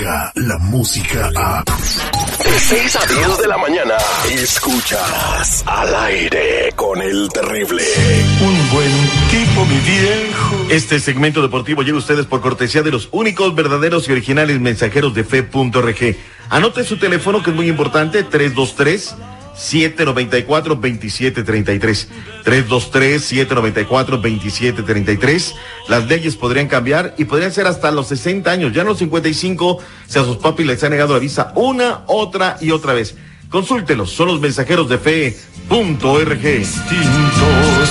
la música a... De 6 a 10 de la mañana, escuchas al aire con el terrible. Un buen tipo, mi viejo. Este segmento deportivo llega a ustedes por cortesía de los únicos, verdaderos y originales mensajeros de fe.rg. Anote su teléfono que es muy importante, 323 794 2733 323 794 2733 Las leyes podrían cambiar y podrían ser hasta los 60 años, ya en los 55, si a sus papis les han negado la visa una, otra y otra vez. Consúltelos, son los mensajeros de fe.org. Distintos.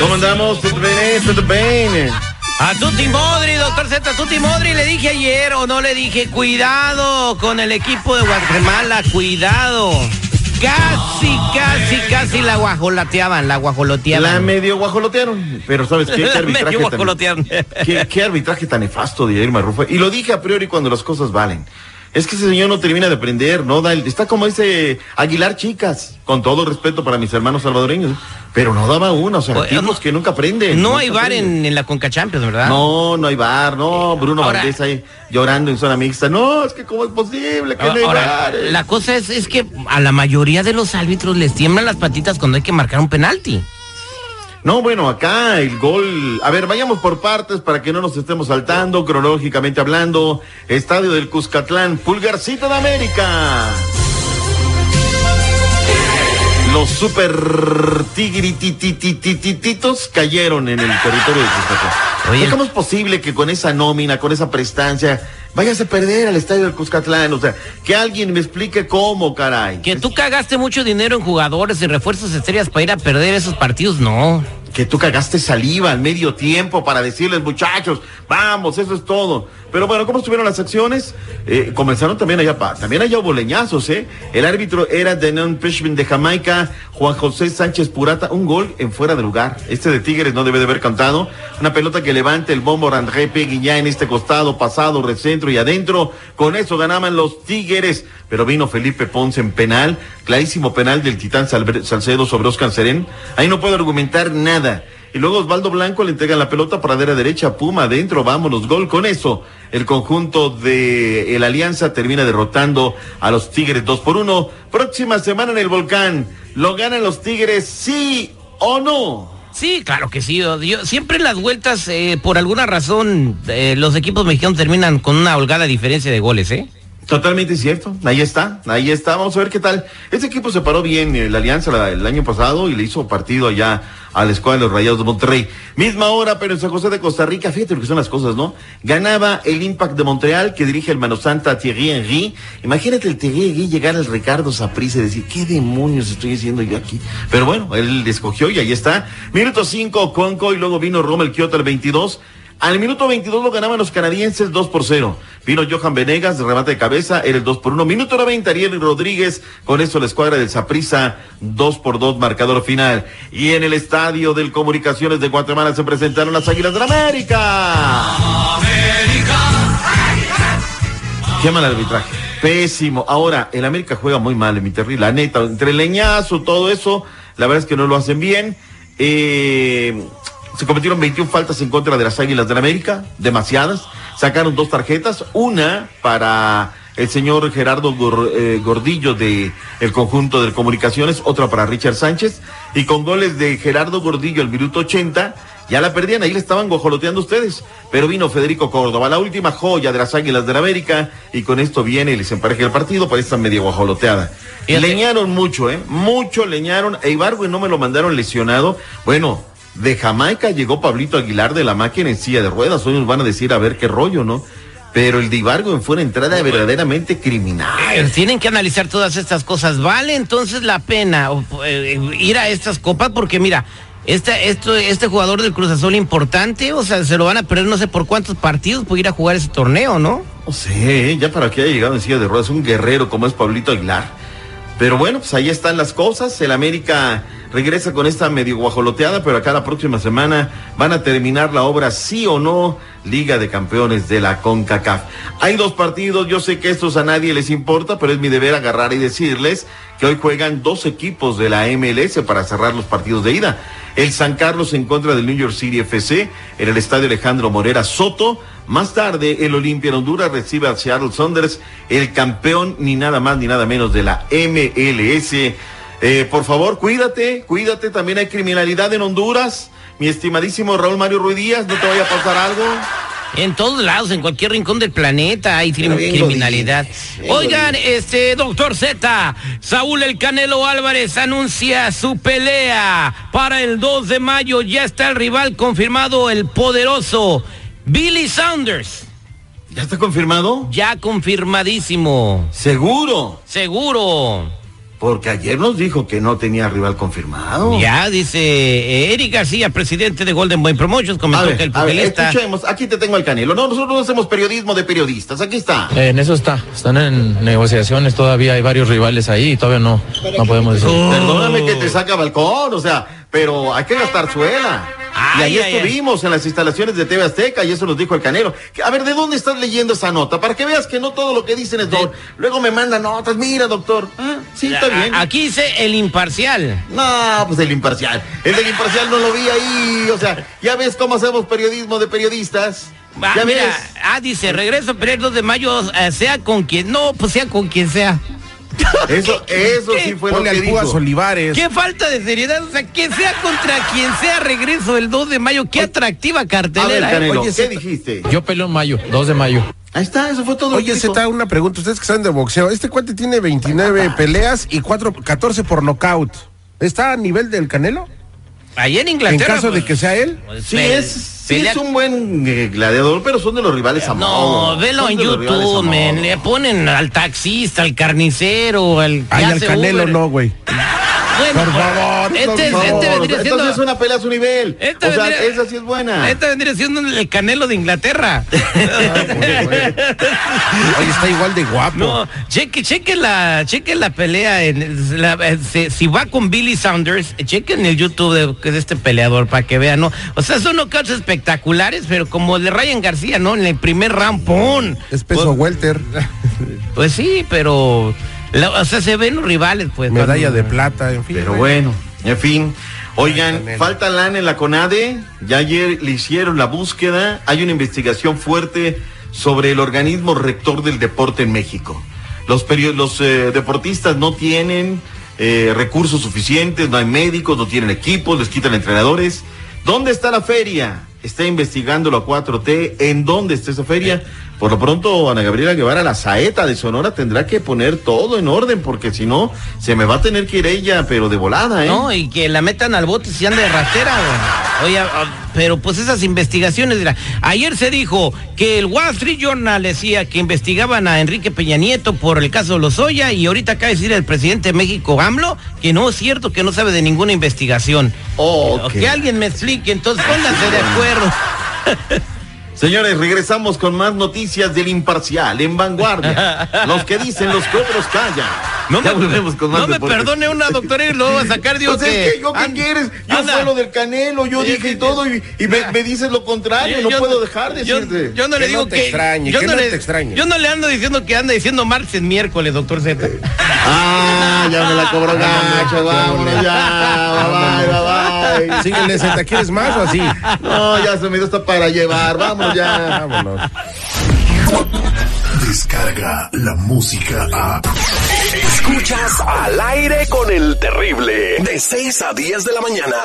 ¿Cómo andamos? ¿Todo bien? ¿Todo bien? A Tuti Modri, doctor Z, a Tuti Modri le dije ayer o no le dije, cuidado con el equipo de Guatemala, cuidado. Casi, casi, casi la guajoloteaban, la guajoloteaban. La medio guajolotearon, pero ¿sabes qué? ¿Qué La arbitraje medio tan- guajolotearon. ¿Qué, qué arbitraje tan nefasto de Irma Rufo. Y lo dije a priori cuando las cosas valen. Es que ese señor no termina de aprender, no da el- está como ese Aguilar Chicas, con todo respeto para mis hermanos salvadoreños, pero no daba una, o sea, tipos no- que nunca aprenden. No hay bar en, en la Conca Champions, ¿verdad? No, no hay bar, no, Bruno Ahora- Valdés ahí llorando en zona mixta. No, es que cómo es posible que no hay bar. la cosa es, es que a la mayoría de los árbitros les tiemblan las patitas cuando hay que marcar un penalti. No, bueno, acá el gol. A ver, vayamos por partes para que no nos estemos saltando, cronológicamente hablando. Estadio del Cuscatlán, Pulgarcito de América. Los super tigritititititos cayeron en el territorio de Cuscatlán. Oye. ¿Cómo es posible que con esa nómina, con esa prestancia, vayas a perder al estadio del Cuscatlán? O sea, que alguien me explique cómo, caray. Que tú cagaste mucho dinero en jugadores y refuerzos estrellas para ir a perder esos partidos, no. Que tú cagaste saliva al medio tiempo para decirles, muchachos, vamos, eso es todo. Pero bueno, ¿cómo estuvieron las acciones? Eh, comenzaron también allá, también allá hubo leñazos, ¿eh? El árbitro era Denon Prishman de Jamaica, Juan José Sánchez Purata, un gol en fuera de lugar. Este de Tigres no debe de haber cantado. Una pelota que levanta el bombo Randré Guiñá en este costado, pasado, recentro y adentro. Con eso ganaban los Tigres. Pero vino Felipe Ponce en penal, clarísimo penal del Titán Salcedo sobre Oscar Serén. Ahí no puedo argumentar nada. Y luego Osvaldo Blanco le entrega la pelota pradera derecha, Puma adentro, vámonos, gol con eso. El conjunto de el Alianza termina derrotando a los Tigres 2 por 1. Próxima semana en el Volcán, ¿lo ganan los Tigres sí o no? Sí, claro que sí. Yo- siempre en las vueltas, eh, por alguna razón, eh, los equipos mexicanos terminan con una holgada diferencia de goles, ¿eh? Totalmente cierto, ahí está, ahí está, vamos a ver qué tal. Este equipo se paró bien en la Alianza el año pasado y le hizo partido allá a la escuadra de los Rayados de Monterrey. Misma hora, pero en San José de Costa Rica, fíjate lo que son las cosas, ¿no? Ganaba el Impact de Montreal que dirige el Mano Santa Thierry Henry. Imagínate el Thierry Henry llegar al Ricardo Saprissa y decir, ¿qué demonios estoy haciendo yo aquí? Pero bueno, él escogió y ahí está. Minuto 5, Conco y luego vino Rommel Kyoto al 22. Al minuto 22 lo ganaban los canadienses 2 por 0. Vino Johan Venegas, remate de cabeza, era el 2 por 1. Minuto 90, Ariel Rodríguez, con eso la escuadra del Saprissa, 2 por 2, marcador final. Y en el estadio del Comunicaciones de Guatemala se presentaron las Águilas de la América. Qué mal arbitraje. Pésimo. Ahora, el América juega muy mal, en mi terrible. La neta, entre leñazo, todo eso, la verdad es que no lo hacen bien. Eh, se cometieron 21 faltas en contra de las Águilas del América, demasiadas. Sacaron dos tarjetas, una para el señor Gerardo eh, Gordillo de el conjunto de comunicaciones, otra para Richard Sánchez, y con goles de Gerardo Gordillo al minuto 80, ya la perdían, ahí le estaban guajoloteando ustedes. Pero vino Federico Córdoba, la última joya de las Águilas del América, y con esto viene y les empareja el partido para esta media guajoloteada. Leñaron mucho, ¿eh? Mucho leñaron. E Ibargüen no me lo mandaron lesionado. Bueno, de Jamaica llegó Pablito Aguilar de la máquina en silla de ruedas. Hoy nos van a decir a ver qué rollo, ¿no? Pero el de Ibargüen fue una entrada verdaderamente criminal. Tienen que analizar todas estas cosas. ¿Vale entonces la pena eh, ir a estas copas? Porque mira, este, esto, este jugador del Cruz Azul importante, o sea, se lo van a perder no sé por cuántos partidos por ir a jugar ese torneo, ¿no? No sé, ya para que haya llegado en silla de ruedas un guerrero como es Pablito Aguilar. Pero bueno, pues ahí están las cosas. El América regresa con esta medio guajoloteada, pero acá la próxima semana van a terminar la obra sí o no, Liga de Campeones de la CONCACAF. Hay dos partidos, yo sé que estos a nadie les importa, pero es mi deber agarrar y decirles que hoy juegan dos equipos de la MLS para cerrar los partidos de ida. El San Carlos en contra del New York City FC en el estadio Alejandro Morera Soto. Más tarde, el Olimpia en Honduras recibe al Seattle Saunders, el campeón ni nada más ni nada menos de la MLS. Eh, por favor, cuídate, cuídate. También hay criminalidad en Honduras. Mi estimadísimo Raúl Mario Ruiz Díaz, no te vaya a pasar algo. En todos lados, en cualquier rincón del planeta hay crim- criminalidad. Oigan, este doctor Z, Saúl El Canelo Álvarez anuncia su pelea para el 2 de mayo. Ya está el rival confirmado, el poderoso Billy Saunders. ¿Ya está confirmado? Ya confirmadísimo. Seguro. Seguro. Porque ayer nos dijo que no tenía rival confirmado. Ya dice eh, Eric García, presidente de Golden Boy Promotions, comentó ver, que el a ver, pugilista. escuchemos, aquí te tengo al Canelo. No, nosotros no hacemos periodismo de periodistas, aquí está. Eh, En eso está, están en negociaciones, todavía hay varios rivales ahí y todavía no, no podemos decir. Perdóname que te saca balcón, o sea, pero hay que gastar suela. Y ahí ay, estuvimos en las instalaciones de TV Azteca y eso nos dijo el Canelo. A ver, ¿de dónde estás leyendo esa nota? Para que veas que no todo lo que dicen es don. Luego me mandan notas, mira, doctor. Ah, sí, está bien. Aquí dice el imparcial. No, pues el imparcial. El del imparcial no lo vi ahí. O sea, ya ves cómo hacemos periodismo de periodistas. Ah, ya mira, ves. ah, dice, regreso a el 2 de mayo, eh, sea con quien, no, pues sea con quien sea. Eso, eso qué? sí fue lo Ponle que al Púas dijo. Olivares. Qué falta de seriedad, o sea, que sea contra quien sea regreso el 2 de mayo, qué atractiva A ver, cartelera. ¿eh? Canelo, Oye, ¿qué dijiste? Yo peleo en mayo, 2 de mayo. Ahí está, eso fue todo. lo que Oye, dijo. Z, una pregunta. Ustedes que saben de boxeo. Este cuate tiene 29 peleas y 4, 14 por nocaut. ¿Está a nivel del Canelo? Allá en En Inglaterra. caso de pues, que sea él. pues, Sí, es, sí pelea- es un buen eh, gladiador, pero son de los rivales a No, velo en YouTube, men. Le ponen al taxista, al carnicero, al. Ay, al Canelo Uber. no, güey. Bueno, Por favor, este, por este favor. vendría siendo. Entonces es una pelea a su nivel. Esta o sea, vendría- esa sí es buena. Esta vendría siendo el canelo de Inglaterra. Oye, está igual de guapo. No, cheque, cheque la, cheque la pelea en la- eh, si, si va con Billy Saunders, chequen el YouTube de, de este peleador para que vean, ¿no? O sea, son knockouts espectaculares, pero como el de Ryan García, ¿no? En el primer ¡pum! Es peso welter. Pues sí, pero la- o sea, se ven los rivales, pues. Medalla cuando- de plata, en fin. Pero bueno, en fin. Oigan, falta lana en la CONADE. Ya ayer le hicieron la búsqueda. Hay una investigación fuerte sobre el organismo rector del deporte en México. Los, los eh, deportistas no tienen eh, recursos suficientes, no hay médicos, no tienen equipos, les quitan entrenadores. ¿Dónde está la feria? Está investigando la 4T. ¿En dónde está esa feria? Por lo pronto, Ana Gabriela Guevara, la saeta de Sonora, tendrá que poner todo en orden, porque si no, se me va a tener que ir ella, pero de volada, ¿eh? No, y que la metan al bote si anda de ratera. güey. Oye, ah, pero pues esas investigaciones, mira, ayer se dijo que el Wall Street Journal decía que investigaban a Enrique Peña Nieto por el caso Lozoya y ahorita acaba de decir el presidente de México, AMLO, que no es cierto, que no sabe de ninguna investigación. Oh. Que alguien me explique, entonces pónganse de acuerdo. Señores, regresamos con más noticias del imparcial, en vanguardia. Los que dicen, los que otros callan. No Ya me, volvemos con más no me perdone una doctora y lo va a sacar, digo Pues que... es que yo, ¿qué quieres? Yo anda. fue lo del Canelo, yo dije y todo, y, y me, me dices lo contrario, no Yo- puedo dejar de yo, decirte. yo no Que le no digo te que extrañe, yo que no no le, te extrañe. Yo no le ando diciendo que anda diciendo martes miércoles, doctor Z. Ah, ya me la cobró gacho, vámonos ya, bye, bye, bye. Síguele, Z, ¿quieres más o así? No, ya se me dio hasta para llevar, vámonos ya. Vámonos. Descarga la música a. Escuchas al aire con el terrible. De 6 a 10 de la mañana.